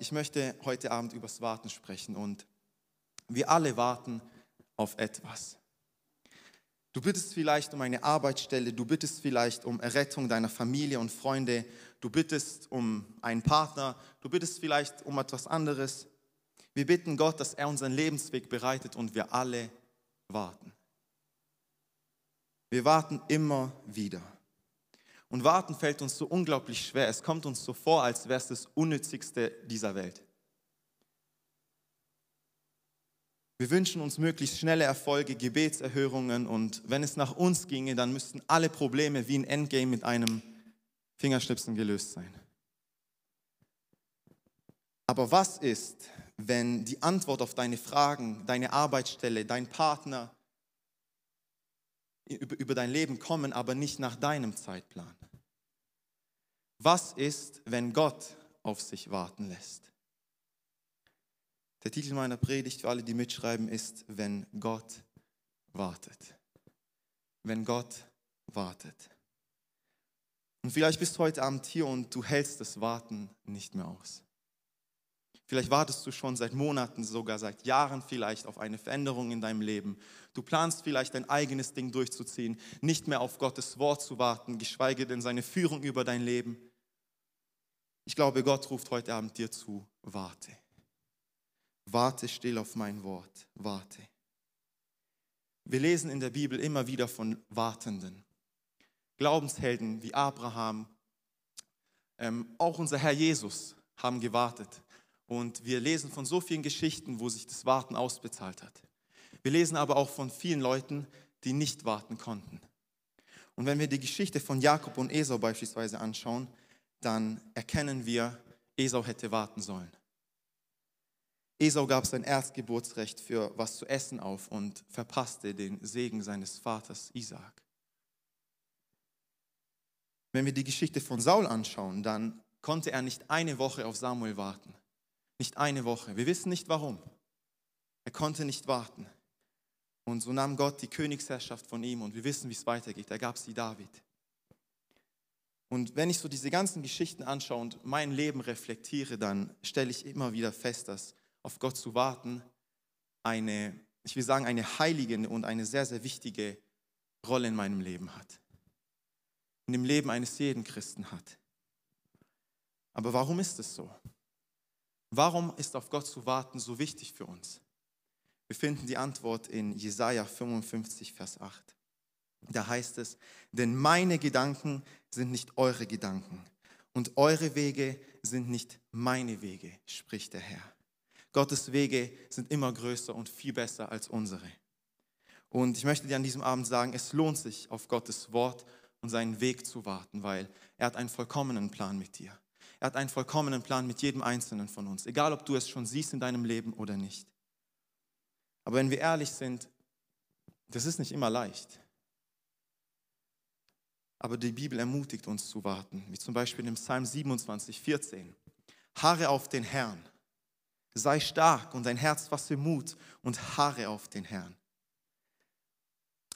ich möchte heute Abend übers Warten sprechen und wir alle warten auf etwas. Du bittest vielleicht um eine Arbeitsstelle, du bittest vielleicht um Errettung deiner Familie und Freunde, du bittest um einen Partner, du bittest vielleicht um etwas anderes. Wir bitten Gott, dass er unseren Lebensweg bereitet und wir alle warten. Wir warten immer wieder. Und warten fällt uns so unglaublich schwer. Es kommt uns so vor, als wäre es das Unnützigste dieser Welt. Wir wünschen uns möglichst schnelle Erfolge, Gebetserhörungen und wenn es nach uns ginge, dann müssten alle Probleme wie ein Endgame mit einem Fingerschnipsen gelöst sein. Aber was ist, wenn die Antwort auf deine Fragen, deine Arbeitsstelle, dein Partner über, dein Leben kommen, aber nicht nach deinem Zeitplan? Was ist, wenn Gott auf sich warten lässt? Der Titel meiner Predigt für alle, die mitschreiben, ist, wenn Gott wartet. Wenn Gott wartet. Und vielleicht bist du heute Abend hier und du hältst das Warten nicht mehr aus. Vielleicht wartest du schon seit Monaten, sogar seit Jahren vielleicht auf eine Veränderung in deinem Leben. Du planst vielleicht dein eigenes Ding durchzuziehen, nicht mehr auf Gottes Wort zu warten, geschweige denn seine Führung über dein Leben. Ich glaube, Gott ruft heute Abend dir zu, warte. Warte still auf mein Wort, warte. Wir lesen in der Bibel immer wieder von Wartenden. Glaubenshelden wie Abraham, ähm, auch unser Herr Jesus haben gewartet. Und wir lesen von so vielen Geschichten, wo sich das Warten ausbezahlt hat. Wir lesen aber auch von vielen Leuten, die nicht warten konnten. Und wenn wir die Geschichte von Jakob und Esau beispielsweise anschauen, dann erkennen wir, Esau hätte warten sollen. Esau gab sein Erstgeburtsrecht für was zu essen auf und verpasste den Segen seines Vaters Isaak. Wenn wir die Geschichte von Saul anschauen, dann konnte er nicht eine Woche auf Samuel warten. Nicht eine Woche. Wir wissen nicht warum. Er konnte nicht warten. Und so nahm Gott die Königsherrschaft von ihm und wir wissen, wie es weitergeht. Er gab sie David. Und wenn ich so diese ganzen Geschichten anschaue und mein Leben reflektiere, dann stelle ich immer wieder fest, dass auf Gott zu warten, eine, ich will sagen, eine heilige und eine sehr, sehr wichtige Rolle in meinem Leben hat. In dem Leben eines jeden Christen hat. Aber warum ist es so? Warum ist auf Gott zu warten so wichtig für uns? Wir finden die Antwort in Jesaja 55, Vers 8. Da heißt es: Denn meine Gedanken sind nicht eure Gedanken und eure Wege sind nicht meine Wege, spricht der Herr. Gottes Wege sind immer größer und viel besser als unsere. Und ich möchte dir an diesem Abend sagen, es lohnt sich, auf Gottes Wort und seinen Weg zu warten, weil er hat einen vollkommenen Plan mit dir. Er hat einen vollkommenen Plan mit jedem Einzelnen von uns, egal ob du es schon siehst in deinem Leben oder nicht. Aber wenn wir ehrlich sind, das ist nicht immer leicht. Aber die Bibel ermutigt uns zu warten, wie zum Beispiel im Psalm 27, 14. Harre auf den Herrn Sei stark und dein Herz fasse Mut und harre auf den Herrn.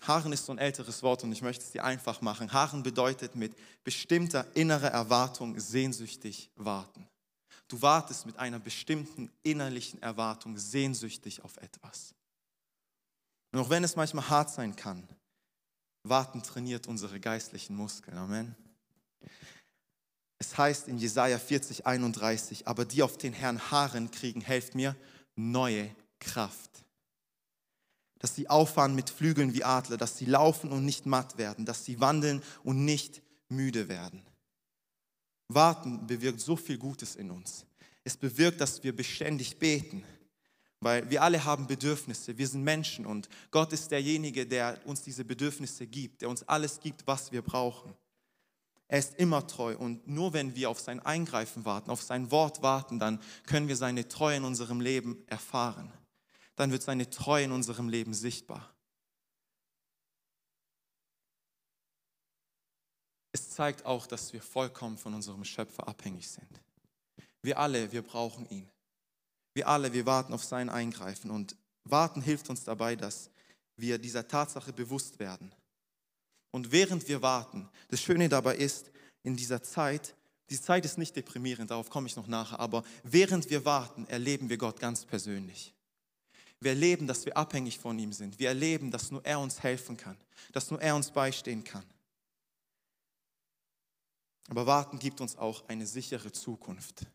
Harren ist so ein älteres Wort und ich möchte es dir einfach machen. Harren bedeutet mit bestimmter innerer Erwartung sehnsüchtig warten. Du wartest mit einer bestimmten innerlichen Erwartung sehnsüchtig auf etwas. Und auch wenn es manchmal hart sein kann, warten trainiert unsere geistlichen Muskeln. Amen. Es heißt in Jesaja 40, 31, aber die auf den Herrn harren, kriegen, helft mir, neue Kraft. Dass sie auffahren mit Flügeln wie Adler, dass sie laufen und nicht matt werden, dass sie wandeln und nicht müde werden. Warten bewirkt so viel Gutes in uns. Es bewirkt, dass wir beständig beten, weil wir alle haben Bedürfnisse. Wir sind Menschen und Gott ist derjenige, der uns diese Bedürfnisse gibt, der uns alles gibt, was wir brauchen. Er ist immer treu und nur wenn wir auf sein Eingreifen warten, auf sein Wort warten, dann können wir seine Treue in unserem Leben erfahren. Dann wird seine Treue in unserem Leben sichtbar. Es zeigt auch, dass wir vollkommen von unserem Schöpfer abhängig sind. Wir alle, wir brauchen ihn. Wir alle, wir warten auf sein Eingreifen und warten hilft uns dabei, dass wir dieser Tatsache bewusst werden und während wir warten, das Schöne dabei ist, in dieser Zeit, Die Zeit ist nicht deprimierend, darauf komme ich noch nachher, aber während wir warten, erleben wir Gott ganz persönlich. Wir erleben, dass wir abhängig von ihm sind. Wir erleben, dass nur er uns helfen kann, dass nur er uns beistehen kann. Aber Warten gibt uns auch eine sichere Zukunft.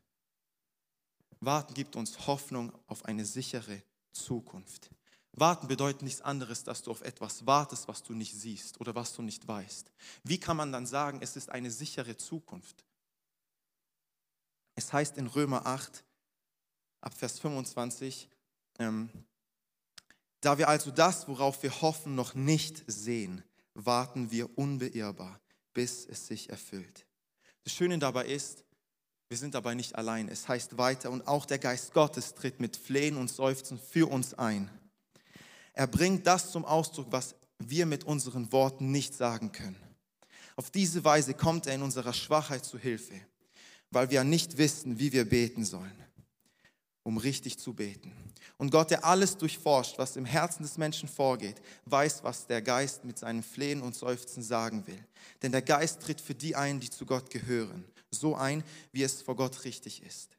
Warten gibt uns Hoffnung auf eine sichere Zukunft. Warten bedeutet nichts anderes, dass du auf etwas wartest, was du nicht siehst oder was du nicht weißt. Wie kann man dann sagen, es ist eine sichere Zukunft? Es heißt in Römer 8, ab Vers 25, ähm, da wir also das, worauf wir hoffen, noch nicht sehen, warten wir unbeirrbar, bis es sich erfüllt. Das Schöne dabei ist, wir sind dabei nicht allein. Es heißt weiter, und auch der Geist Gottes tritt mit Flehen und Seufzen für uns ein. Er bringt das zum Ausdruck, was wir mit unseren Worten nicht sagen können. Auf diese Weise kommt er in unserer Schwachheit zu Hilfe, weil wir nicht wissen, wie wir beten sollen, um richtig zu beten. Und Gott, der alles durchforscht, was im Herzen des Menschen vorgeht, weiß, was der Geist mit seinem Flehen und Seufzen sagen will. Denn der Geist tritt für die ein, die zu Gott gehören so ein, wie es vor Gott richtig ist.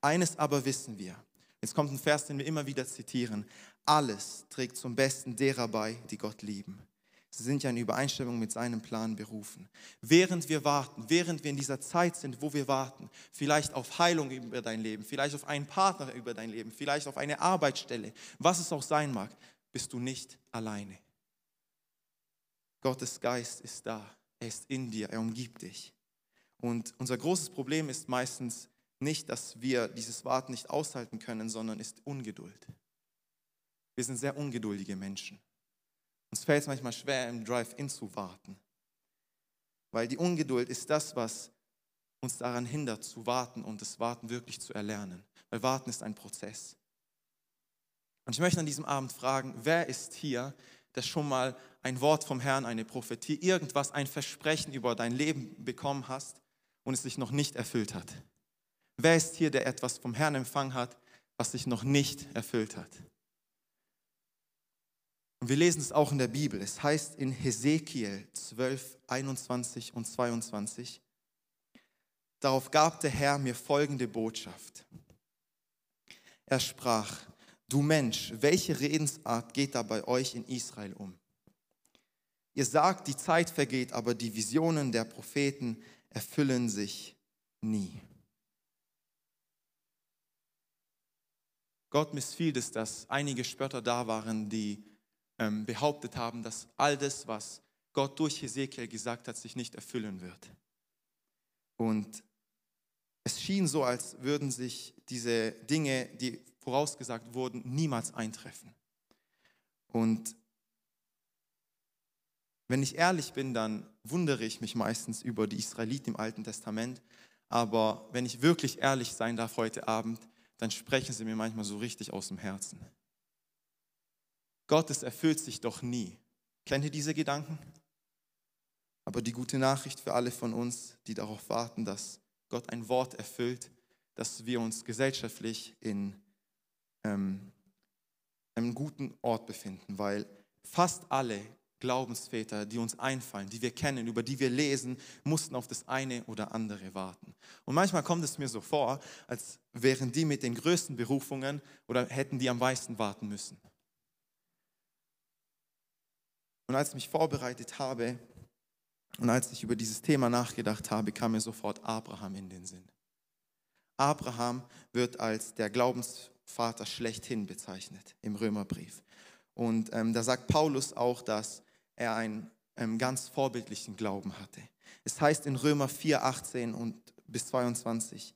Eines aber wissen wir. Jetzt kommt ein Vers, den wir immer wieder zitieren. Alles trägt zum Besten derer bei, die Gott lieben. Sie sind ja in Übereinstimmung mit seinem Plan berufen. Während wir warten, während wir in dieser Zeit sind, wo wir warten, vielleicht auf Heilung über dein Leben, vielleicht auf einen Partner über dein Leben, vielleicht auf eine Arbeitsstelle, was es auch sein mag, bist du nicht alleine. Gottes Geist ist da, er ist in dir, er umgibt dich. Und unser großes Problem ist meistens nicht, dass wir dieses Warten nicht aushalten können, sondern ist Ungeduld. Wir sind sehr ungeduldige Menschen. Uns fällt es manchmal schwer, im Drive-In zu warten. Weil die Ungeduld ist das, was uns daran hindert, zu warten und das Warten wirklich zu erlernen. Weil Warten ist ein Prozess. Und ich möchte an diesem Abend fragen, wer ist hier, der schon mal ein Wort vom Herrn, eine Prophetie, irgendwas, ein Versprechen über dein Leben bekommen hast und es sich noch nicht erfüllt hat? Wer ist hier, der etwas vom Herrn empfangen hat, was sich noch nicht erfüllt hat? Und wir lesen es auch in der Bibel. Es heißt in Hesekiel 12, 21 und 22, darauf gab der Herr mir folgende Botschaft. Er sprach, du Mensch, welche Redensart geht da bei euch in Israel um? Ihr sagt, die Zeit vergeht, aber die Visionen der Propheten erfüllen sich nie. Gott missfiel es, dass einige Spötter da waren, die ähm, behauptet haben, dass all das, was Gott durch Hesekiel gesagt hat, sich nicht erfüllen wird. Und es schien so, als würden sich diese Dinge, die vorausgesagt wurden, niemals eintreffen. Und wenn ich ehrlich bin, dann wundere ich mich meistens über die Israeliten im Alten Testament. Aber wenn ich wirklich ehrlich sein darf heute Abend, dann sprechen sie mir manchmal so richtig aus dem Herzen. Gottes erfüllt sich doch nie. Kennt ihr diese Gedanken? Aber die gute Nachricht für alle von uns, die darauf warten, dass Gott ein Wort erfüllt, dass wir uns gesellschaftlich in ähm, einem guten Ort befinden, weil fast alle Glaubensväter, die uns einfallen, die wir kennen, über die wir lesen, mussten auf das eine oder andere warten. Und manchmal kommt es mir so vor, als wären die mit den größten Berufungen oder hätten die am meisten warten müssen. Und als ich mich vorbereitet habe und als ich über dieses Thema nachgedacht habe, kam mir sofort Abraham in den Sinn. Abraham wird als der Glaubensvater schlechthin bezeichnet im Römerbrief. Und ähm, da sagt Paulus auch, dass er einen, einen ganz vorbildlichen Glauben hatte. Es heißt in Römer 4, 18 und bis 22,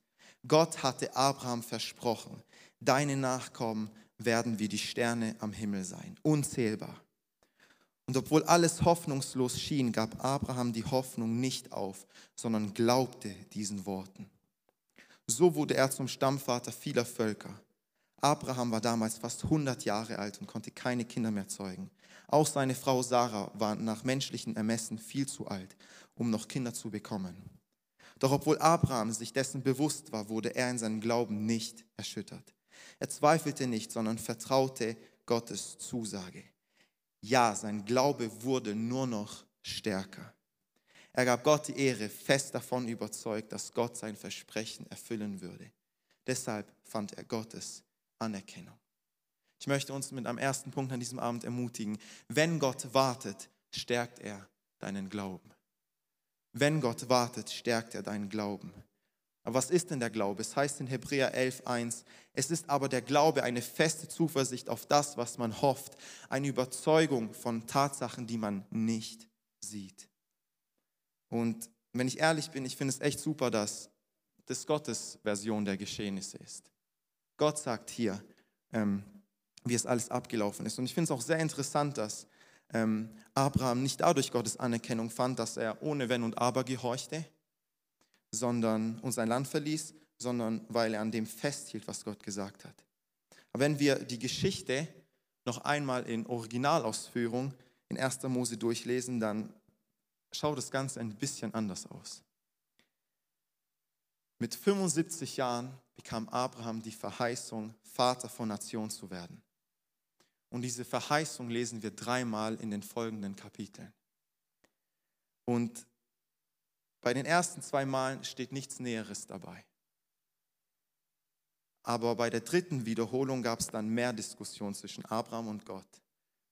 Gott hatte Abraham versprochen, deine Nachkommen werden wie die Sterne am Himmel sein, unzählbar. Und obwohl alles hoffnungslos schien, gab Abraham die Hoffnung nicht auf, sondern glaubte diesen Worten. So wurde er zum Stammvater vieler Völker. Abraham war damals fast 100 Jahre alt und konnte keine Kinder mehr zeugen. Auch seine Frau Sarah war nach menschlichen Ermessen viel zu alt, um noch Kinder zu bekommen. Doch obwohl Abraham sich dessen bewusst war, wurde er in seinem Glauben nicht erschüttert. Er zweifelte nicht, sondern vertraute Gottes Zusage. Ja, sein Glaube wurde nur noch stärker. Er gab Gott die Ehre, fest davon überzeugt, dass Gott sein Versprechen erfüllen würde. Deshalb fand er Gottes Anerkennung. Ich möchte uns mit einem ersten Punkt an diesem Abend ermutigen. Wenn Gott wartet, stärkt er deinen Glauben. Wenn Gott wartet, stärkt er deinen Glauben. Aber was ist denn der Glaube? Es heißt in Hebräer 11.1, es ist aber der Glaube eine feste Zuversicht auf das, was man hofft, eine Überzeugung von Tatsachen, die man nicht sieht. Und wenn ich ehrlich bin, ich finde es echt super, dass das Gottes Version der Geschehnisse ist. Gott sagt hier, ähm, wie es alles abgelaufen ist. Und ich finde es auch sehr interessant, dass ähm, Abraham nicht dadurch Gottes Anerkennung fand, dass er ohne Wenn und Aber gehorchte, sondern und sein Land verließ, sondern weil er an dem festhielt, was Gott gesagt hat. Aber wenn wir die Geschichte noch einmal in Originalausführung in 1. Mose durchlesen, dann schaut das Ganze ein bisschen anders aus. Mit 75 Jahren bekam Abraham die Verheißung, Vater von Nationen zu werden. Und diese Verheißung lesen wir dreimal in den folgenden Kapiteln. Und bei den ersten zwei Malen steht nichts Näheres dabei. Aber bei der dritten Wiederholung gab es dann mehr Diskussion zwischen Abraham und Gott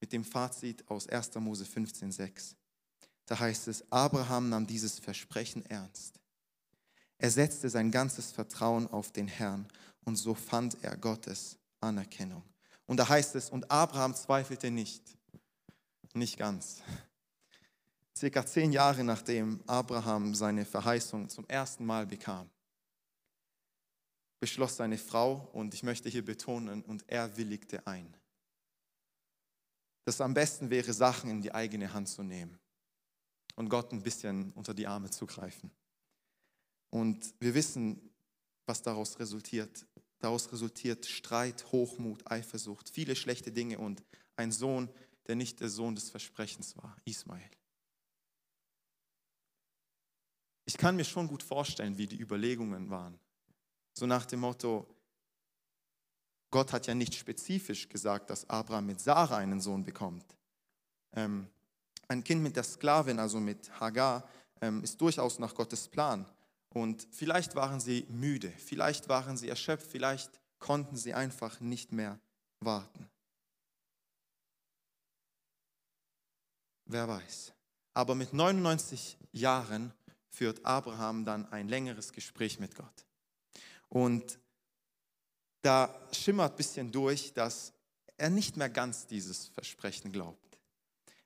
mit dem Fazit aus 1. Mose 15,6. Da heißt es, Abraham nahm dieses Versprechen ernst. Er setzte sein ganzes Vertrauen auf den Herrn und so fand er Gottes Anerkennung. Und da heißt es, und Abraham zweifelte nicht. Nicht ganz. Circa zehn Jahre nachdem Abraham seine Verheißung zum ersten Mal bekam, beschloss seine Frau, und ich möchte hier betonen, und er willigte ein, dass es am besten wäre, Sachen in die eigene Hand zu nehmen und Gott ein bisschen unter die Arme zu greifen. Und wir wissen, was daraus resultiert. Daraus resultiert Streit, Hochmut, Eifersucht, viele schlechte Dinge und ein Sohn, der nicht der Sohn des Versprechens war, Ismael. Ich kann mir schon gut vorstellen, wie die Überlegungen waren. So nach dem Motto, Gott hat ja nicht spezifisch gesagt, dass Abraham mit Sarah einen Sohn bekommt. Ähm, ein Kind mit der Sklavin, also mit Hagar, ähm, ist durchaus nach Gottes Plan. Und vielleicht waren sie müde, vielleicht waren sie erschöpft, vielleicht konnten sie einfach nicht mehr warten. Wer weiß. Aber mit 99 Jahren führt Abraham dann ein längeres Gespräch mit Gott. Und da schimmert ein bisschen durch, dass er nicht mehr ganz dieses Versprechen glaubt.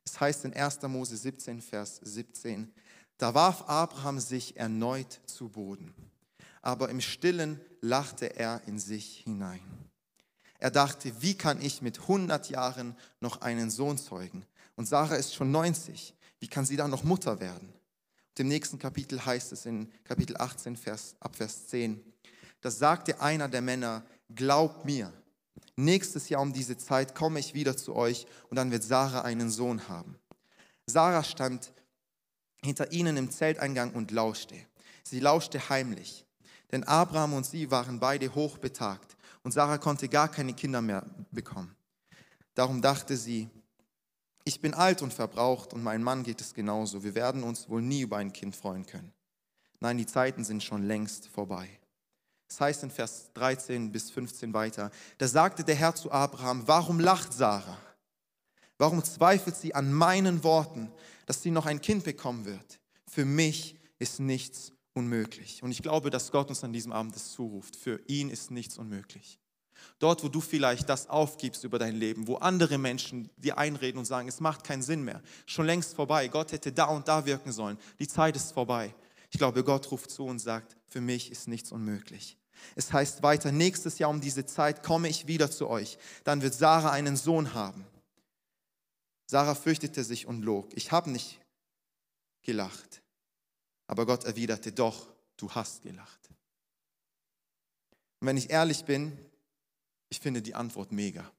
Es heißt in 1. Mose 17, Vers 17, da warf Abraham sich erneut zu Boden, aber im stillen lachte er in sich hinein. Er dachte, wie kann ich mit 100 Jahren noch einen Sohn zeugen? Und Sarah ist schon 90. Wie kann sie dann noch Mutter werden? Im nächsten Kapitel heißt es in Kapitel 18, Vers, ab Vers 10, da sagte einer der Männer, glaubt mir, nächstes Jahr um diese Zeit komme ich wieder zu euch und dann wird Sarah einen Sohn haben. Sarah stand hinter ihnen im Zelteingang und lauschte. Sie lauschte heimlich, denn Abraham und sie waren beide hochbetagt und Sarah konnte gar keine Kinder mehr bekommen. Darum dachte sie, ich bin alt und verbraucht und mein Mann geht es genauso. Wir werden uns wohl nie über ein Kind freuen können. Nein, die Zeiten sind schon längst vorbei. Es heißt in Vers 13 bis 15 weiter, da sagte der Herr zu Abraham, warum lacht Sarah? Warum zweifelt sie an meinen Worten? dass sie noch ein Kind bekommen wird. Für mich ist nichts unmöglich. Und ich glaube, dass Gott uns an diesem Abend das zuruft. Für ihn ist nichts unmöglich. Dort, wo du vielleicht das aufgibst über dein Leben, wo andere Menschen dir einreden und sagen, es macht keinen Sinn mehr, schon längst vorbei, Gott hätte da und da wirken sollen, die Zeit ist vorbei. Ich glaube, Gott ruft zu und sagt, für mich ist nichts unmöglich. Es heißt weiter, nächstes Jahr um diese Zeit komme ich wieder zu euch. Dann wird Sarah einen Sohn haben. Sarah fürchtete sich und log. Ich habe nicht gelacht. Aber Gott erwiderte, doch, du hast gelacht. Und wenn ich ehrlich bin, ich finde die Antwort mega.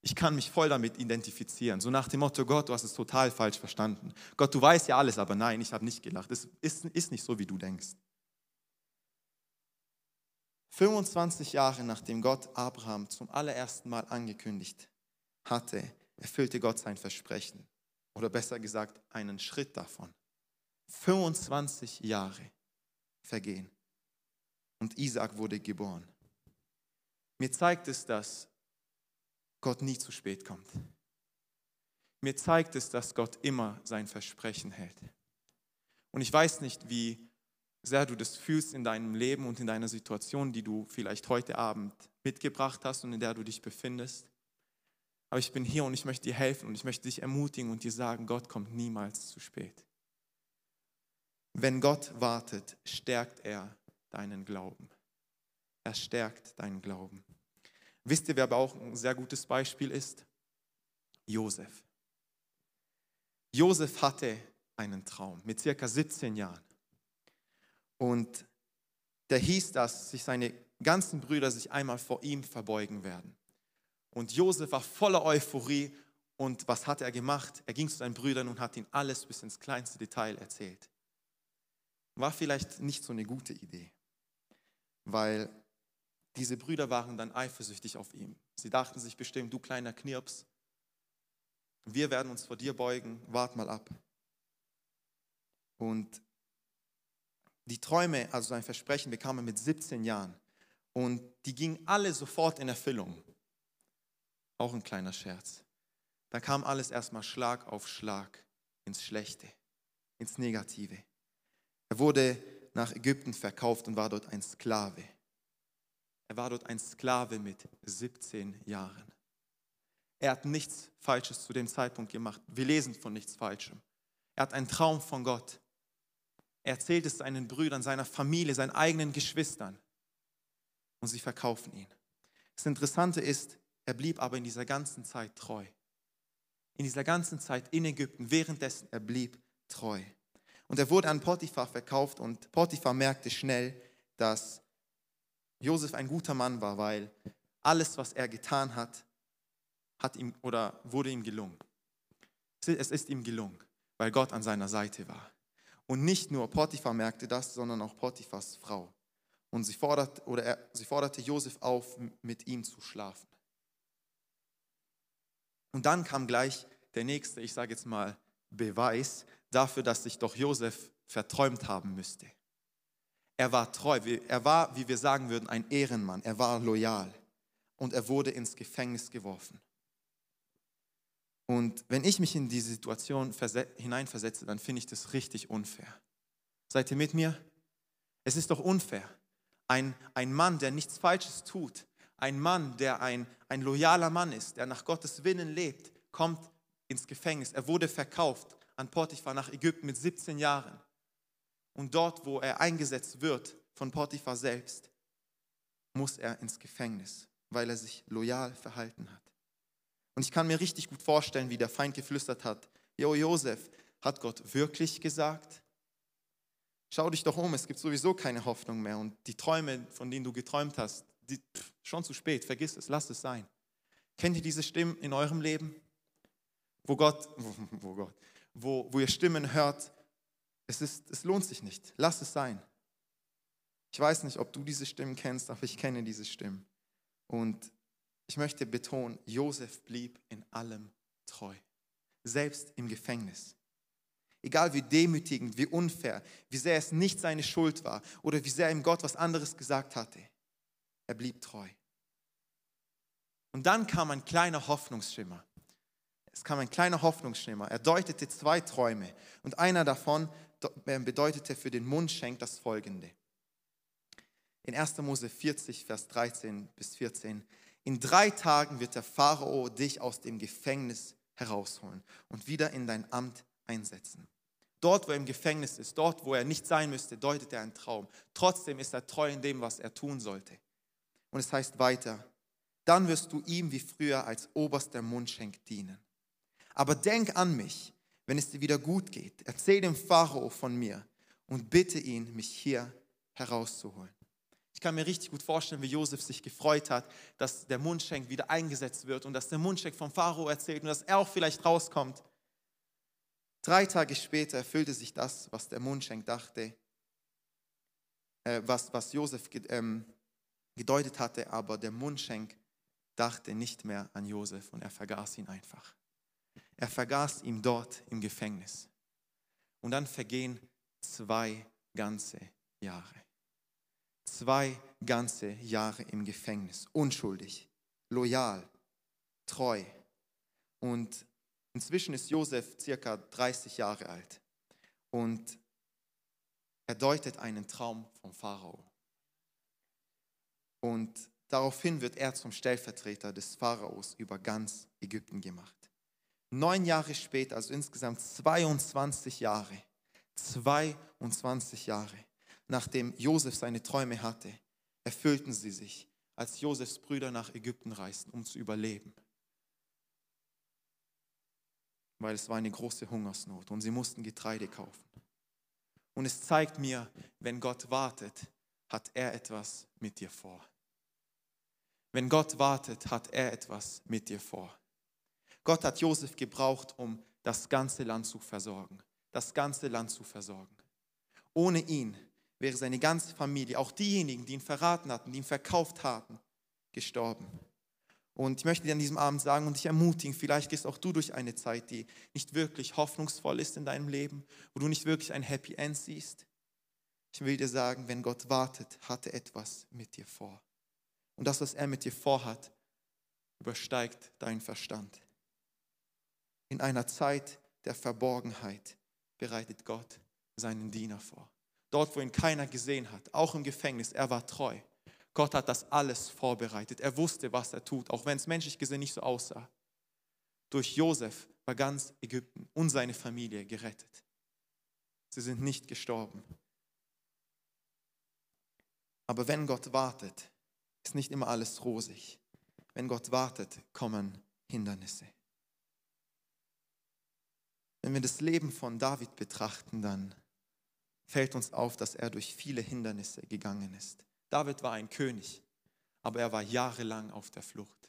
Ich kann mich voll damit identifizieren. So nach dem Motto, Gott, du hast es total falsch verstanden. Gott, du weißt ja alles, aber nein, ich habe nicht gelacht. Es ist, ist nicht so, wie du denkst. 25 Jahre nachdem Gott Abraham zum allerersten Mal angekündigt hatte, erfüllte Gott sein Versprechen. Oder besser gesagt, einen Schritt davon. 25 Jahre vergehen und Isaac wurde geboren. Mir zeigt es, dass Gott nie zu spät kommt. Mir zeigt es, dass Gott immer sein Versprechen hält. Und ich weiß nicht, wie sehr du das fühlst in deinem Leben und in deiner Situation, die du vielleicht heute Abend mitgebracht hast und in der du dich befindest. Aber ich bin hier und ich möchte dir helfen und ich möchte dich ermutigen und dir sagen, Gott kommt niemals zu spät. Wenn Gott wartet, stärkt er deinen Glauben. Er stärkt deinen Glauben. Wisst ihr, wer aber auch ein sehr gutes Beispiel ist? Josef. Josef hatte einen Traum mit circa 17 Jahren. Und der hieß, dass sich seine ganzen Brüder sich einmal vor ihm verbeugen werden. Und Josef war voller Euphorie. Und was hat er gemacht? Er ging zu seinen Brüdern und hat ihnen alles bis ins kleinste Detail erzählt. War vielleicht nicht so eine gute Idee, weil diese Brüder waren dann eifersüchtig auf ihn. Sie dachten sich bestimmt, du kleiner Knirps, wir werden uns vor dir beugen, wart mal ab. Und die Träume, also sein Versprechen, bekam er mit 17 Jahren. Und die gingen alle sofort in Erfüllung. Auch ein kleiner Scherz. Da kam alles erstmal Schlag auf Schlag ins Schlechte, ins Negative. Er wurde nach Ägypten verkauft und war dort ein Sklave. Er war dort ein Sklave mit 17 Jahren. Er hat nichts Falsches zu dem Zeitpunkt gemacht. Wir lesen von nichts Falschem. Er hat einen Traum von Gott. Er erzählt es seinen Brüdern, seiner Familie, seinen eigenen Geschwistern. Und sie verkaufen ihn. Das Interessante ist, er blieb aber in dieser ganzen Zeit treu. In dieser ganzen Zeit in Ägypten, währenddessen er blieb treu. Und er wurde an Potiphar verkauft und Potiphar merkte schnell, dass Josef ein guter Mann war, weil alles, was er getan hat, hat ihm oder wurde ihm gelungen. Es ist ihm gelungen, weil Gott an seiner Seite war. Und nicht nur Potiphar merkte das, sondern auch Potiphars Frau. Und sie forderte, oder er, sie forderte Josef auf, mit ihm zu schlafen. Und dann kam gleich der nächste, ich sage jetzt mal, Beweis dafür, dass sich doch Josef verträumt haben müsste. Er war treu, er war, wie wir sagen würden, ein Ehrenmann, er war loyal und er wurde ins Gefängnis geworfen. Und wenn ich mich in diese Situation hineinversetze, dann finde ich das richtig unfair. Seid ihr mit mir? Es ist doch unfair. Ein, ein Mann, der nichts Falsches tut, ein Mann, der ein, ein loyaler Mann ist, der nach Gottes Willen lebt, kommt ins Gefängnis. Er wurde verkauft an Potiphar nach Ägypten mit 17 Jahren. Und dort, wo er eingesetzt wird von Potiphar selbst, muss er ins Gefängnis, weil er sich loyal verhalten hat. Und ich kann mir richtig gut vorstellen, wie der Feind geflüstert hat, Jo Josef, hat Gott wirklich gesagt? Schau dich doch um, es gibt sowieso keine Hoffnung mehr und die Träume, von denen du geträumt hast, die, pff, schon zu spät, vergiss es, lass es sein. Kennt ihr diese Stimmen in eurem Leben? Wo Gott, wo, wo Gott, wo, wo ihr Stimmen hört, es, ist, es lohnt sich nicht, lass es sein. Ich weiß nicht, ob du diese Stimmen kennst, aber ich kenne diese Stimmen. Und ich möchte betonen, Josef blieb in allem treu, selbst im Gefängnis. Egal wie demütigend, wie unfair, wie sehr es nicht seine Schuld war oder wie sehr ihm Gott was anderes gesagt hatte, er blieb treu. Und dann kam ein kleiner Hoffnungsschimmer. Es kam ein kleiner Hoffnungsschimmer. Er deutete zwei Träume und einer davon bedeutete für den Mundschenk das folgende. In 1. Mose 40, Vers 13 bis 14 in drei Tagen wird der Pharao dich aus dem Gefängnis herausholen und wieder in dein Amt einsetzen. Dort, wo er im Gefängnis ist, dort, wo er nicht sein müsste, deutet er einen Traum. Trotzdem ist er treu in dem, was er tun sollte. Und es heißt weiter, dann wirst du ihm wie früher als oberster Mundschenk dienen. Aber denk an mich, wenn es dir wieder gut geht. Erzähl dem Pharao von mir und bitte ihn, mich hier herauszuholen. Ich kann mir richtig gut vorstellen, wie Josef sich gefreut hat, dass der Mundschenk wieder eingesetzt wird und dass der Mundschenk vom Pharao erzählt und dass er auch vielleicht rauskommt. Drei Tage später erfüllte sich das, was der Mundschenk dachte, äh, was, was Josef ähm, gedeutet hatte, aber der Mundschenk dachte nicht mehr an Josef und er vergaß ihn einfach. Er vergaß ihn dort im Gefängnis. Und dann vergehen zwei ganze Jahre. Zwei ganze Jahre im Gefängnis, unschuldig, loyal, treu. Und inzwischen ist Josef circa 30 Jahre alt und er deutet einen Traum vom Pharao. Und daraufhin wird er zum Stellvertreter des Pharaos über ganz Ägypten gemacht. Neun Jahre später, also insgesamt 22 Jahre, 22 Jahre, nachdem Josef seine Träume hatte, erfüllten sie sich, als Josefs Brüder nach Ägypten reisten, um zu überleben. Weil es war eine große Hungersnot und sie mussten Getreide kaufen. Und es zeigt mir, wenn Gott wartet, hat er etwas mit dir vor. Wenn Gott wartet, hat er etwas mit dir vor. Gott hat Josef gebraucht, um das ganze Land zu versorgen. Das ganze Land zu versorgen. Ohne ihn wäre seine ganze Familie, auch diejenigen, die ihn verraten hatten, die ihn verkauft hatten, gestorben. Und ich möchte dir an diesem Abend sagen und dich ermutigen, vielleicht gehst auch du durch eine Zeit, die nicht wirklich hoffnungsvoll ist in deinem Leben, wo du nicht wirklich ein Happy End siehst. Ich will dir sagen, wenn Gott wartet, hat er etwas mit dir vor. Und das, was er mit dir vorhat, übersteigt deinen Verstand. In einer Zeit der Verborgenheit bereitet Gott seinen Diener vor. Dort, wo ihn keiner gesehen hat, auch im Gefängnis, er war treu. Gott hat das alles vorbereitet. Er wusste, was er tut, auch wenn es menschlich gesehen nicht so aussah. Durch Josef war ganz Ägypten und seine Familie gerettet. Sie sind nicht gestorben. Aber wenn Gott wartet, ist nicht immer alles rosig. Wenn Gott wartet, kommen Hindernisse. Wenn wir das Leben von David betrachten, dann fällt uns auf, dass er durch viele Hindernisse gegangen ist. David war ein König, aber er war jahrelang auf der Flucht.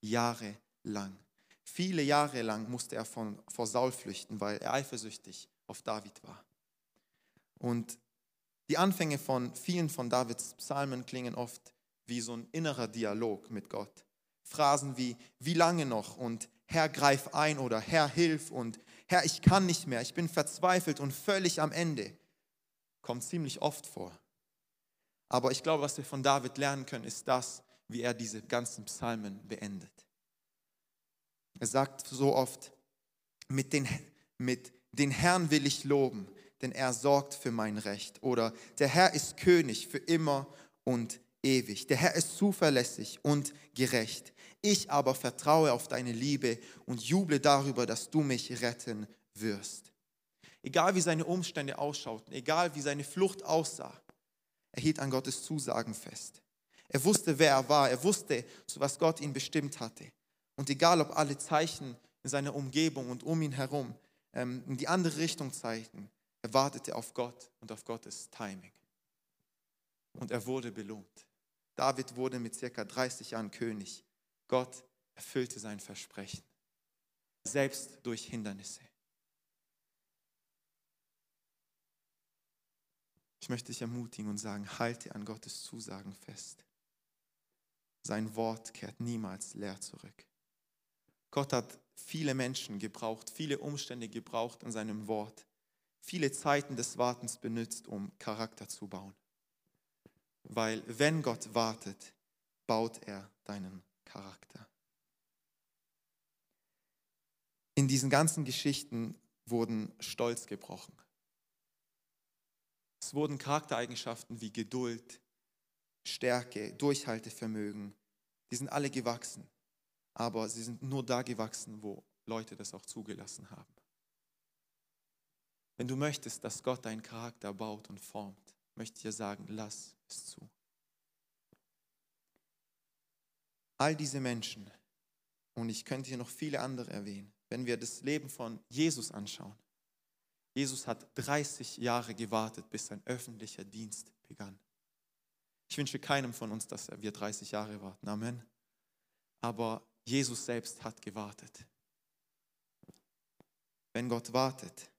Jahrelang. Viele Jahre lang musste er von, vor Saul flüchten, weil er eifersüchtig auf David war. Und die Anfänge von vielen von Davids Psalmen klingen oft wie so ein innerer Dialog mit Gott. Phrasen wie, wie lange noch und Herr, greif ein oder Herr, hilf und Herr, ich kann nicht mehr, ich bin verzweifelt und völlig am Ende. Kommt ziemlich oft vor. Aber ich glaube, was wir von David lernen können, ist das, wie er diese ganzen Psalmen beendet. Er sagt so oft, mit den, mit den Herrn will ich loben, denn er sorgt für mein Recht. Oder der Herr ist König für immer und ewig. Der Herr ist zuverlässig und gerecht. Ich aber vertraue auf deine Liebe und juble darüber, dass du mich retten wirst. Egal wie seine Umstände ausschauten, egal wie seine Flucht aussah, er hielt an Gottes Zusagen fest. Er wusste, wer er war. Er wusste, zu was Gott ihn bestimmt hatte. Und egal, ob alle Zeichen in seiner Umgebung und um ihn herum ähm, in die andere Richtung zeigten, er wartete auf Gott und auf Gottes Timing. Und er wurde belohnt. David wurde mit circa 30 Jahren König. Gott erfüllte sein Versprechen, selbst durch Hindernisse. Ich möchte dich ermutigen und sagen, halte an Gottes Zusagen fest. Sein Wort kehrt niemals leer zurück. Gott hat viele Menschen gebraucht, viele Umstände gebraucht in seinem Wort, viele Zeiten des Wartens benutzt, um Charakter zu bauen weil wenn Gott wartet, baut er deinen Charakter. In diesen ganzen Geschichten wurden Stolz gebrochen. Es wurden Charaktereigenschaften wie Geduld, Stärke, Durchhaltevermögen, die sind alle gewachsen. Aber sie sind nur da gewachsen, wo Leute das auch zugelassen haben. Wenn du möchtest, dass Gott deinen Charakter baut und formt, möchte ich dir sagen, lass es zu. All diese Menschen, und ich könnte hier noch viele andere erwähnen, wenn wir das Leben von Jesus anschauen. Jesus hat 30 Jahre gewartet, bis sein öffentlicher Dienst begann. Ich wünsche keinem von uns, dass wir 30 Jahre warten. Amen. Aber Jesus selbst hat gewartet. Wenn Gott wartet,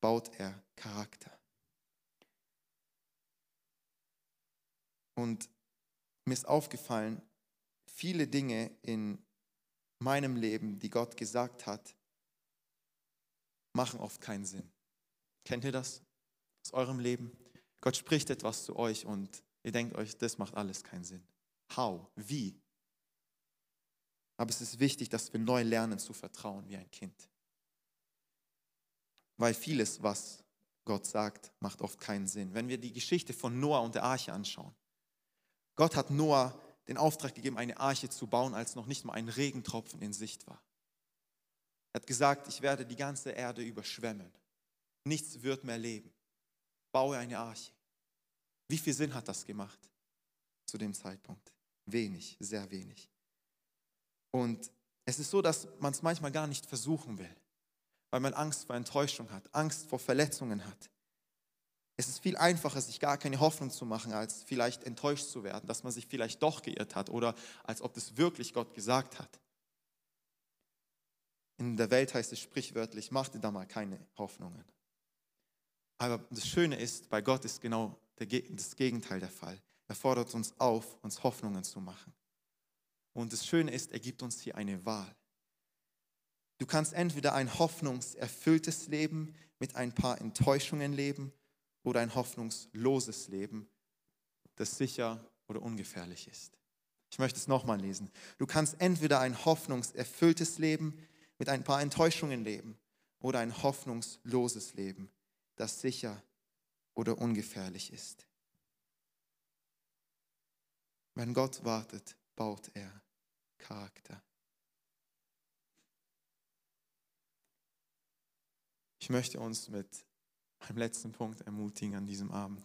baut er Charakter. Und mir ist aufgefallen, viele Dinge in meinem Leben, die Gott gesagt hat, machen oft keinen Sinn. Kennt ihr das? aus eurem Leben. Gott spricht etwas zu euch und ihr denkt euch, das macht alles keinen Sinn. How? Wie? Aber es ist wichtig, dass wir neu lernen zu vertrauen wie ein Kind. Weil vieles, was Gott sagt, macht oft keinen Sinn. Wenn wir die Geschichte von Noah und der Arche anschauen. Gott hat Noah den Auftrag gegeben, eine Arche zu bauen, als noch nicht mal ein Regentropfen in Sicht war. Er hat gesagt, ich werde die ganze Erde überschwemmen. Nichts wird mehr leben. Baue eine Arche. Wie viel Sinn hat das gemacht zu dem Zeitpunkt? Wenig, sehr wenig. Und es ist so, dass man es manchmal gar nicht versuchen will, weil man Angst vor Enttäuschung hat, Angst vor Verletzungen hat. Es ist viel einfacher, sich gar keine Hoffnung zu machen, als vielleicht enttäuscht zu werden, dass man sich vielleicht doch geirrt hat oder als ob das wirklich Gott gesagt hat. In der Welt heißt es sprichwörtlich, mach dir da mal keine Hoffnungen. Aber das Schöne ist, bei Gott ist genau das Gegenteil der Fall. Er fordert uns auf, uns Hoffnungen zu machen. Und das Schöne ist, er gibt uns hier eine Wahl. Du kannst entweder ein hoffnungserfülltes Leben mit ein paar Enttäuschungen leben oder ein hoffnungsloses Leben, das sicher oder ungefährlich ist. Ich möchte es nochmal lesen. Du kannst entweder ein hoffnungserfülltes Leben mit ein paar Enttäuschungen leben oder ein hoffnungsloses Leben, das sicher oder ungefährlich ist. Wenn Gott wartet, baut er Charakter. Ich möchte uns mit meinem letzten Punkt ermutigen an diesem Abend,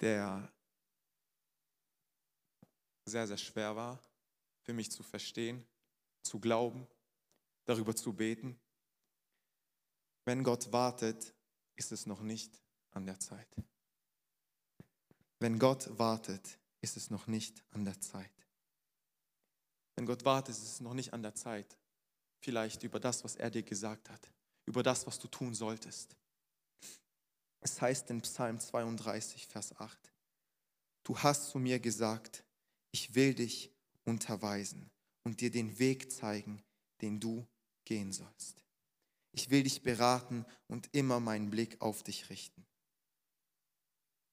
der sehr, sehr schwer war für mich zu verstehen, zu glauben, darüber zu beten. Wenn Gott wartet, ist es noch nicht an der Zeit. Wenn Gott wartet, ist es noch nicht an der Zeit. Wenn Gott wartet, ist es noch nicht an der Zeit, vielleicht über das, was er dir gesagt hat, über das, was du tun solltest. Es heißt in Psalm 32, Vers 8, du hast zu mir gesagt, ich will dich unterweisen und dir den Weg zeigen, den du gehen sollst. Ich will dich beraten und immer meinen Blick auf dich richten.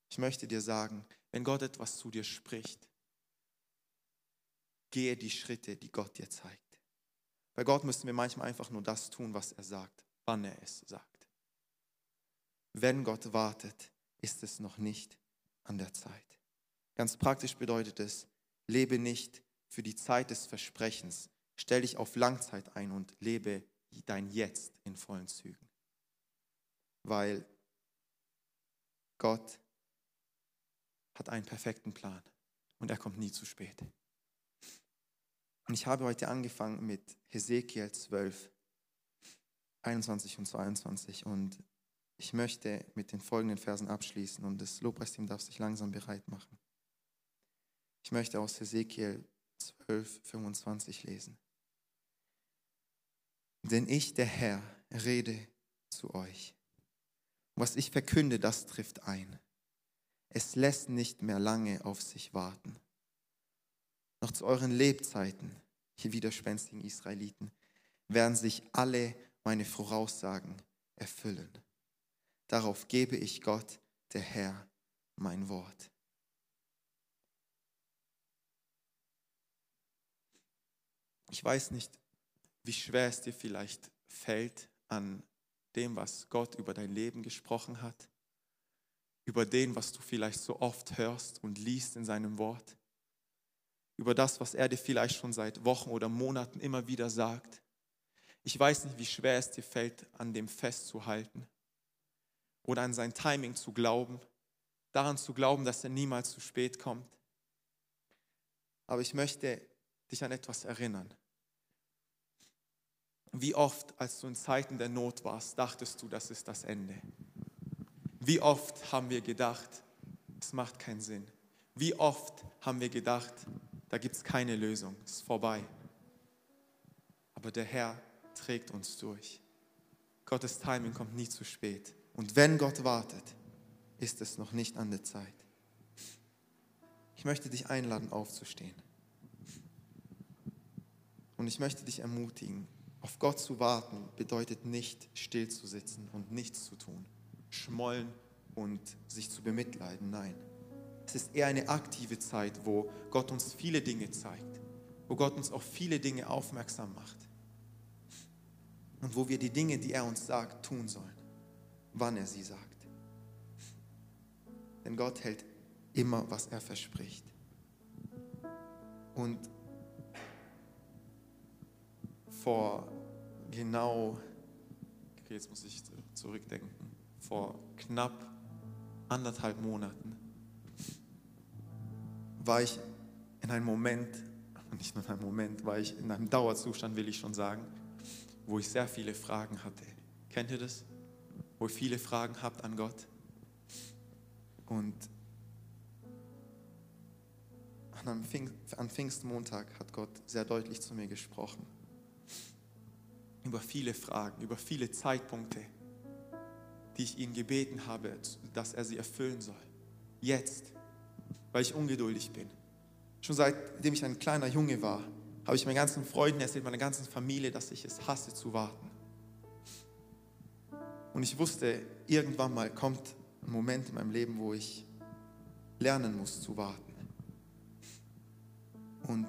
Ich möchte dir sagen, wenn Gott etwas zu dir spricht, gehe die Schritte, die Gott dir zeigt. Bei Gott müssen wir manchmal einfach nur das tun, was er sagt, wann er es sagt. Wenn Gott wartet, ist es noch nicht an der Zeit. Ganz praktisch bedeutet es, lebe nicht für die Zeit des Versprechens. Stell dich auf Langzeit ein und lebe dein Jetzt in vollen Zügen. Weil Gott hat einen perfekten Plan und er kommt nie zu spät. Und ich habe heute angefangen mit Hesekiel 12, 21 und 22 und ich möchte mit den folgenden Versen abschließen und das Lobpreisteam darf sich langsam bereit machen. Ich möchte aus Hesekiel 12, 25 lesen. Denn ich, der Herr, rede zu euch. Was ich verkünde, das trifft ein. Es lässt nicht mehr lange auf sich warten. Noch zu euren Lebzeiten, ihr widerspenstigen Israeliten, werden sich alle meine Voraussagen erfüllen. Darauf gebe ich Gott, der Herr, mein Wort. Ich weiß nicht, wie schwer es dir vielleicht fällt an dem, was Gott über dein Leben gesprochen hat, über den, was du vielleicht so oft hörst und liest in seinem Wort, über das, was er dir vielleicht schon seit Wochen oder Monaten immer wieder sagt. Ich weiß nicht, wie schwer es dir fällt, an dem festzuhalten oder an sein Timing zu glauben, daran zu glauben, dass er niemals zu spät kommt. Aber ich möchte dich an etwas erinnern. Wie oft, als du in Zeiten der Not warst, dachtest du, das ist das Ende? Wie oft haben wir gedacht, es macht keinen Sinn? Wie oft haben wir gedacht, da gibt es keine Lösung, es ist vorbei? Aber der Herr trägt uns durch. Gottes Timing kommt nie zu spät. Und wenn Gott wartet, ist es noch nicht an der Zeit. Ich möchte dich einladen, aufzustehen. Und ich möchte dich ermutigen, Auf Gott zu warten bedeutet nicht still zu sitzen und nichts zu tun, schmollen und sich zu bemitleiden. Nein, es ist eher eine aktive Zeit, wo Gott uns viele Dinge zeigt, wo Gott uns auf viele Dinge aufmerksam macht und wo wir die Dinge, die er uns sagt, tun sollen, wann er sie sagt. Denn Gott hält immer, was er verspricht. Und vor genau, okay, jetzt muss ich zurückdenken, vor knapp anderthalb Monaten war ich in einem Moment, nicht nur in einem Moment, war ich in einem Dauerzustand, will ich schon sagen, wo ich sehr viele Fragen hatte. Kennt ihr das? Wo ihr viele Fragen habt an Gott? Und an, Pfingst, an Pfingstmontag hat Gott sehr deutlich zu mir gesprochen. Über viele Fragen, über viele Zeitpunkte, die ich ihn gebeten habe, dass er sie erfüllen soll. Jetzt, weil ich ungeduldig bin. Schon seitdem ich ein kleiner Junge war, habe ich meinen ganzen Freunden erzählt, meiner ganzen Familie, dass ich es hasse zu warten. Und ich wusste, irgendwann mal kommt ein Moment in meinem Leben, wo ich lernen muss zu warten. Und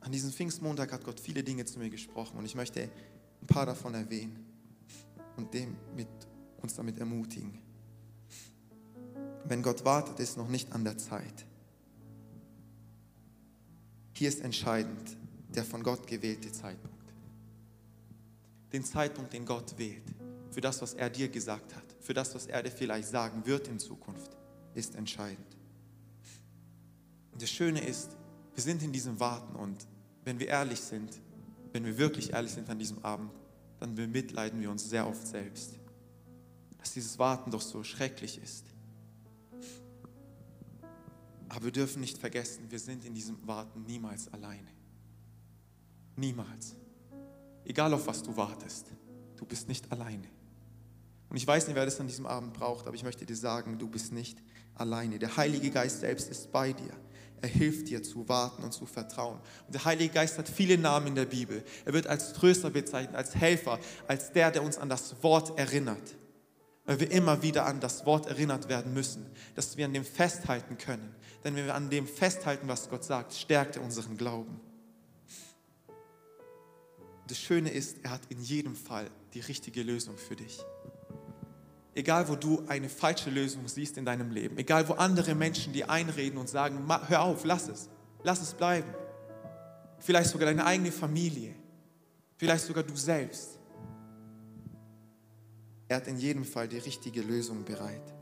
an diesem Pfingstmontag hat Gott viele Dinge zu mir gesprochen und ich möchte ein paar davon erwähnen und dem mit, uns damit ermutigen. Wenn Gott wartet, ist noch nicht an der Zeit. Hier ist entscheidend der von Gott gewählte Zeitpunkt. Den Zeitpunkt, den Gott wählt, für das, was er dir gesagt hat, für das, was er dir vielleicht sagen wird in Zukunft, ist entscheidend. Und das Schöne ist, wir sind in diesem Warten und wenn wir ehrlich sind, wenn wir wirklich ehrlich sind an diesem Abend, dann bemitleiden wir uns sehr oft selbst, dass dieses Warten doch so schrecklich ist. Aber wir dürfen nicht vergessen, wir sind in diesem Warten niemals alleine. Niemals. Egal auf was du wartest, du bist nicht alleine. Und ich weiß nicht, wer das an diesem Abend braucht, aber ich möchte dir sagen, du bist nicht alleine. Der Heilige Geist selbst ist bei dir. Er hilft dir zu warten und zu vertrauen. Und der Heilige Geist hat viele Namen in der Bibel. Er wird als Tröster bezeichnet, als Helfer, als der, der uns an das Wort erinnert weil wir immer wieder an das Wort erinnert werden müssen, dass wir an dem festhalten können. Denn wenn wir an dem festhalten, was Gott sagt, stärkt er unseren Glauben. Das Schöne ist, er hat in jedem Fall die richtige Lösung für dich. Egal, wo du eine falsche Lösung siehst in deinem Leben, egal, wo andere Menschen dir einreden und sagen, hör auf, lass es, lass es bleiben. Vielleicht sogar deine eigene Familie, vielleicht sogar du selbst. Er hat in jedem Fall die richtige Lösung bereit.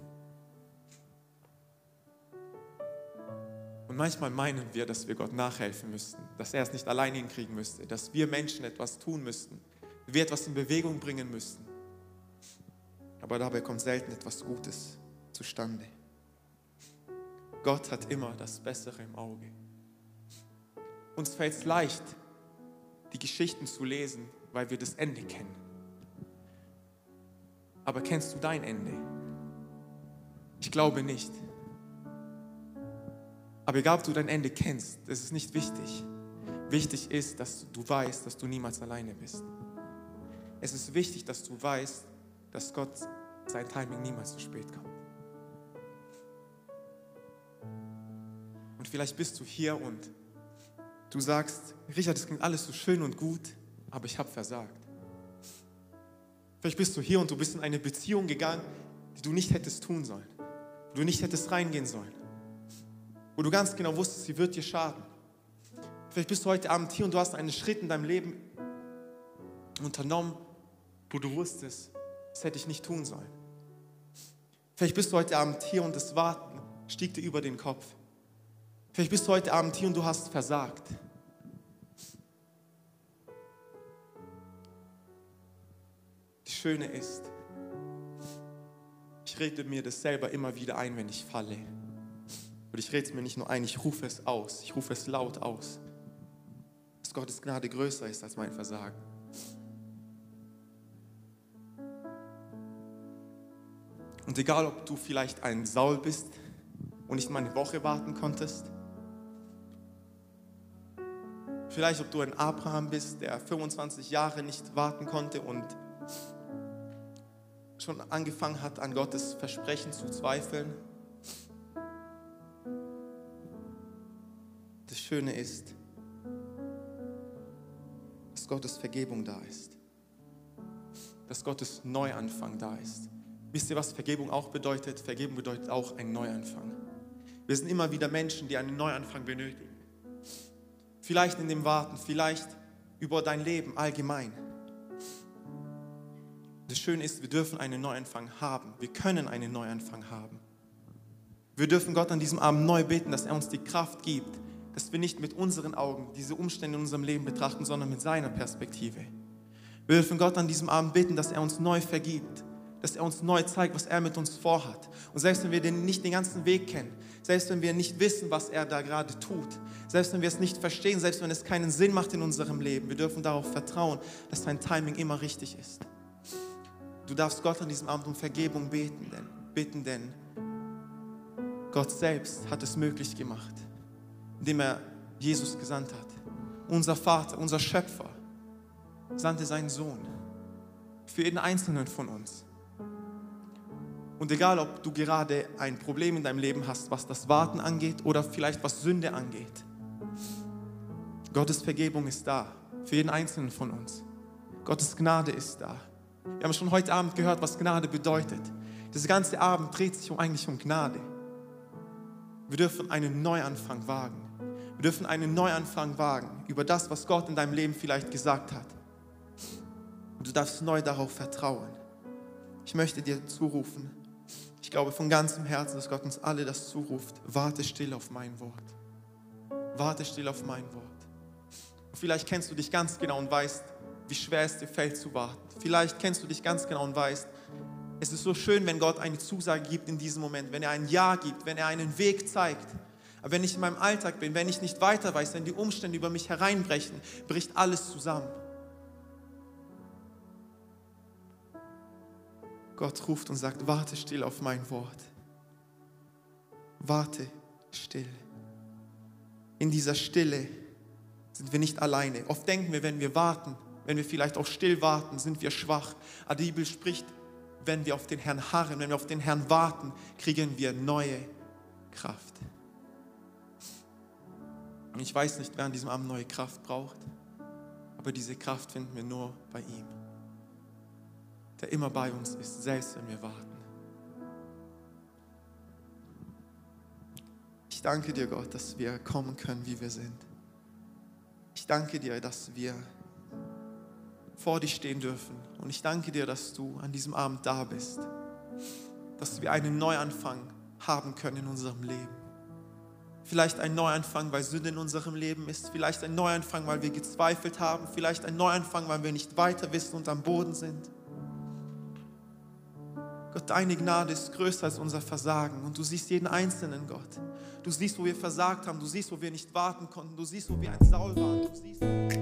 Und manchmal meinen wir, dass wir Gott nachhelfen müssten, dass er es nicht allein hinkriegen müsste, dass wir Menschen etwas tun müssten, wir etwas in Bewegung bringen müssten. Aber dabei kommt selten etwas Gutes zustande. Gott hat immer das Bessere im Auge. Uns fällt es leicht, die Geschichten zu lesen, weil wir das Ende kennen. Aber kennst du dein Ende? Ich glaube nicht. Aber egal, ob du dein Ende kennst, das ist nicht wichtig. Wichtig ist, dass du weißt, dass du niemals alleine bist. Es ist wichtig, dass du weißt, dass Gott sein Timing niemals zu spät kommt. Und vielleicht bist du hier und du sagst, Richard, das klingt alles so schön und gut, aber ich habe versagt. Vielleicht bist du hier und du bist in eine Beziehung gegangen, die du nicht hättest tun sollen, wo du nicht hättest reingehen sollen, wo du ganz genau wusstest, sie wird dir schaden. Vielleicht bist du heute Abend hier und du hast einen Schritt in deinem Leben unternommen, wo du wusstest, das hätte ich nicht tun sollen. Vielleicht bist du heute Abend hier und das Warten stieg dir über den Kopf. Vielleicht bist du heute Abend hier und du hast versagt. Schöne ist, ich rede mir das selber immer wieder ein, wenn ich falle. Und ich rede es mir nicht nur ein, ich rufe es aus, ich rufe es laut aus, dass Gottes Gnade größer ist als mein Versagen. Und egal, ob du vielleicht ein Saul bist und nicht mal eine Woche warten konntest, Vielleicht, ob du ein Abraham bist, der 25 Jahre nicht warten konnte und schon angefangen hat, an Gottes Versprechen zu zweifeln. Das Schöne ist, dass Gottes Vergebung da ist. Dass Gottes Neuanfang da ist. Wisst ihr, was Vergebung auch bedeutet? Vergebung bedeutet auch ein Neuanfang. Wir sind immer wieder Menschen, die einen Neuanfang benötigen. Vielleicht in dem Warten, vielleicht über dein Leben allgemein. Das Schöne ist, wir dürfen einen Neuanfang haben. Wir können einen Neuanfang haben. Wir dürfen Gott an diesem Abend neu beten, dass er uns die Kraft gibt, dass wir nicht mit unseren Augen diese Umstände in unserem Leben betrachten, sondern mit seiner Perspektive. Wir dürfen Gott an diesem Abend bitten, dass er uns neu vergibt, dass er uns neu zeigt, was er mit uns vorhat. Und selbst wenn wir den, nicht den ganzen Weg kennen, selbst wenn wir nicht wissen, was er da gerade tut, selbst wenn wir es nicht verstehen, selbst wenn es keinen Sinn macht in unserem Leben, wir dürfen darauf vertrauen, dass sein Timing immer richtig ist. Du darfst Gott an diesem Abend um Vergebung beten, denn, bitten, denn Gott selbst hat es möglich gemacht indem er Jesus gesandt hat. Unser Vater, unser Schöpfer, sandte seinen Sohn für jeden Einzelnen von uns. Und egal, ob du gerade ein Problem in deinem Leben hast, was das Warten angeht oder vielleicht was Sünde angeht, Gottes Vergebung ist da für jeden Einzelnen von uns. Gottes Gnade ist da. Wir haben schon heute Abend gehört, was Gnade bedeutet. Dieser ganze Abend dreht sich um, eigentlich um Gnade. Wir dürfen einen Neuanfang wagen. Wir dürfen einen Neuanfang wagen über das, was Gott in deinem Leben vielleicht gesagt hat. Und du darfst neu darauf vertrauen. Ich möchte dir zurufen, ich glaube von ganzem Herzen, dass Gott uns alle das zuruft. Warte still auf mein Wort. Warte still auf mein Wort. Vielleicht kennst du dich ganz genau und weißt, wie schwer es dir fällt zu warten. Vielleicht kennst du dich ganz genau und weißt, es ist so schön, wenn Gott eine Zusage gibt in diesem Moment, wenn er ein Ja gibt, wenn er einen Weg zeigt. Aber wenn ich in meinem Alltag bin, wenn ich nicht weiter weiß, wenn die Umstände über mich hereinbrechen, bricht alles zusammen. Gott ruft und sagt, warte still auf mein Wort. Warte still. In dieser Stille sind wir nicht alleine. Oft denken wir, wenn wir warten, wenn wir vielleicht auch still warten, sind wir schwach. Aber die Bibel spricht, wenn wir auf den Herrn harren, wenn wir auf den Herrn warten, kriegen wir neue Kraft. Und ich weiß nicht, wer an diesem Abend neue Kraft braucht, aber diese Kraft finden wir nur bei ihm, der immer bei uns ist, selbst wenn wir warten. Ich danke dir, Gott, dass wir kommen können, wie wir sind. Ich danke dir, dass wir vor dir stehen dürfen. Und ich danke dir, dass du an diesem Abend da bist, dass wir einen Neuanfang haben können in unserem Leben. Vielleicht ein Neuanfang, weil Sünde in unserem Leben ist. Vielleicht ein Neuanfang, weil wir gezweifelt haben. Vielleicht ein Neuanfang, weil wir nicht weiter wissen und am Boden sind. Gott, deine Gnade ist größer als unser Versagen. Und du siehst jeden Einzelnen, Gott. Du siehst, wo wir versagt haben. Du siehst, wo wir nicht warten konnten. Du siehst, wo wir ein Saul waren.